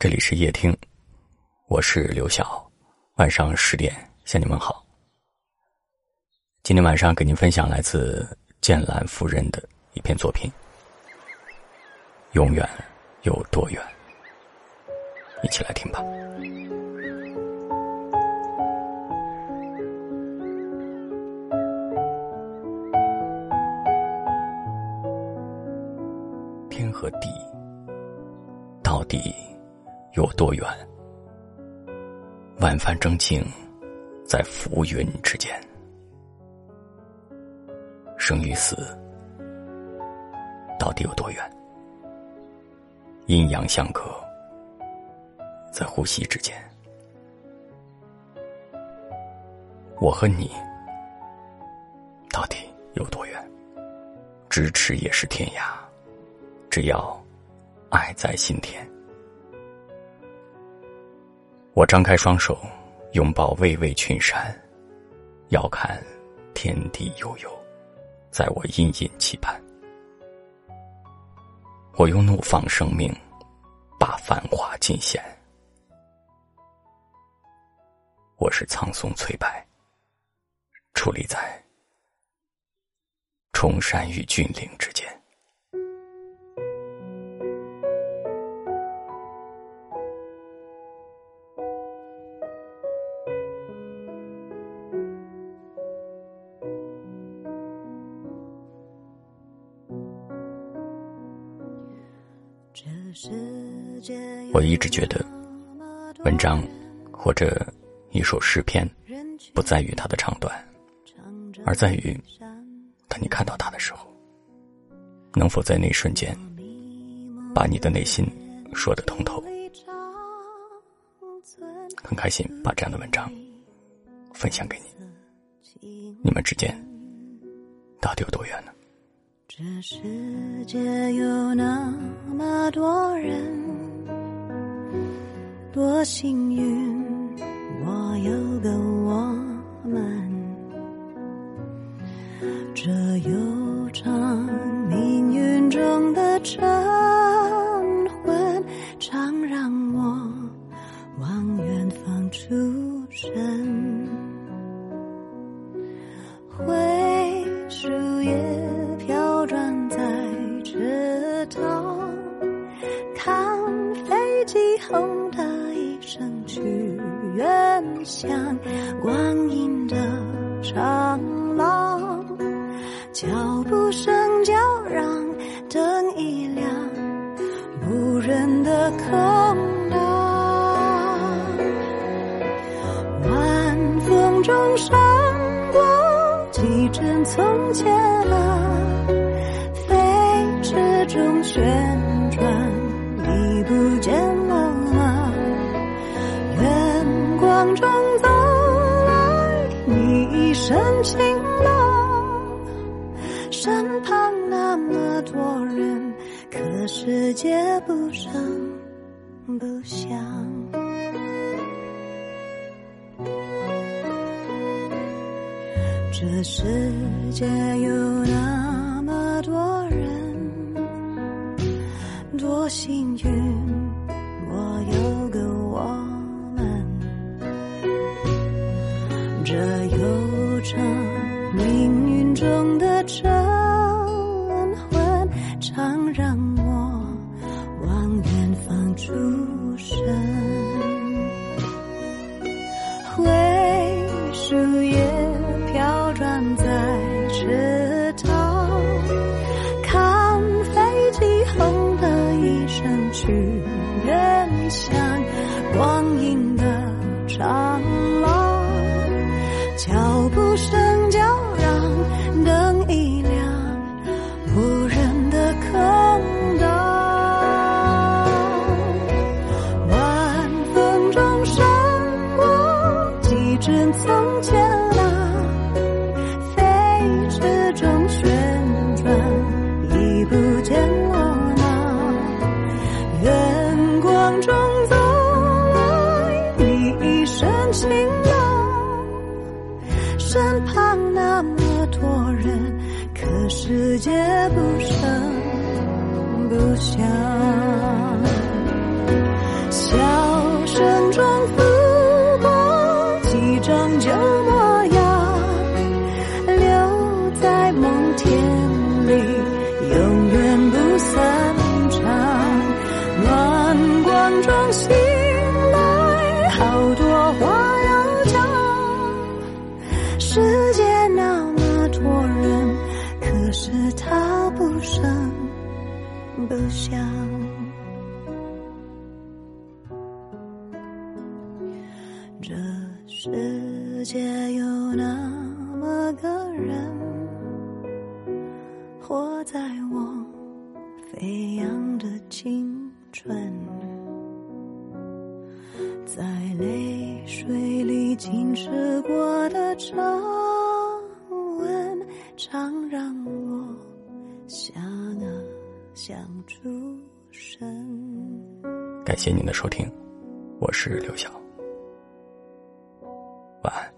这里是夜听，我是刘晓，晚上十点向你们好。今天晚上给您分享来自剑兰夫人的一篇作品，《永远有多远》，一起来听吧。天和地，到底？有多远？万帆争竞，在浮云之间；生与死，到底有多远？阴阳相隔，在呼吸之间。我和你，到底有多远？咫尺也是天涯，只要爱在心田。我张开双手，拥抱巍巍群山，遥看天地悠悠，在我殷殷期盼。我用怒放生命，把繁华尽显。我是苍松翠柏，矗立在崇山与峻岭之间。我一直觉得，文章或者一首诗篇，不在于它的长短，而在于当你看到它的时候，能否在那一瞬间，把你的内心说得通透。很开心把这样的文章分享给你。你们之间到底有多远呢？这世界有那么多人，多幸运，我有个痛的一声去远乡，光阴的长廊，脚步声叫嚷，灯一亮，无人的空荡，晚风中闪过几帧从前啊，飞驰中旋转，已不见。中走来，你一身晴朗，身旁那么多人，可世界不声不响。这世界有那么多人，多幸运。命运中的晨昏，常让我往远方出神。灰树叶飘转在池塘，看飞机轰的一声去远乡，光阴的长。身旁那么多人可世界不声不响笑声中浮过几张旧模样留在梦田里永远不散场暖光中醒他不声不响。这世界有那么个人，活在我飞扬的青春，在泪水里浸湿过的皱纹，常让。想出神感谢您的收听，我是刘晓。晚安。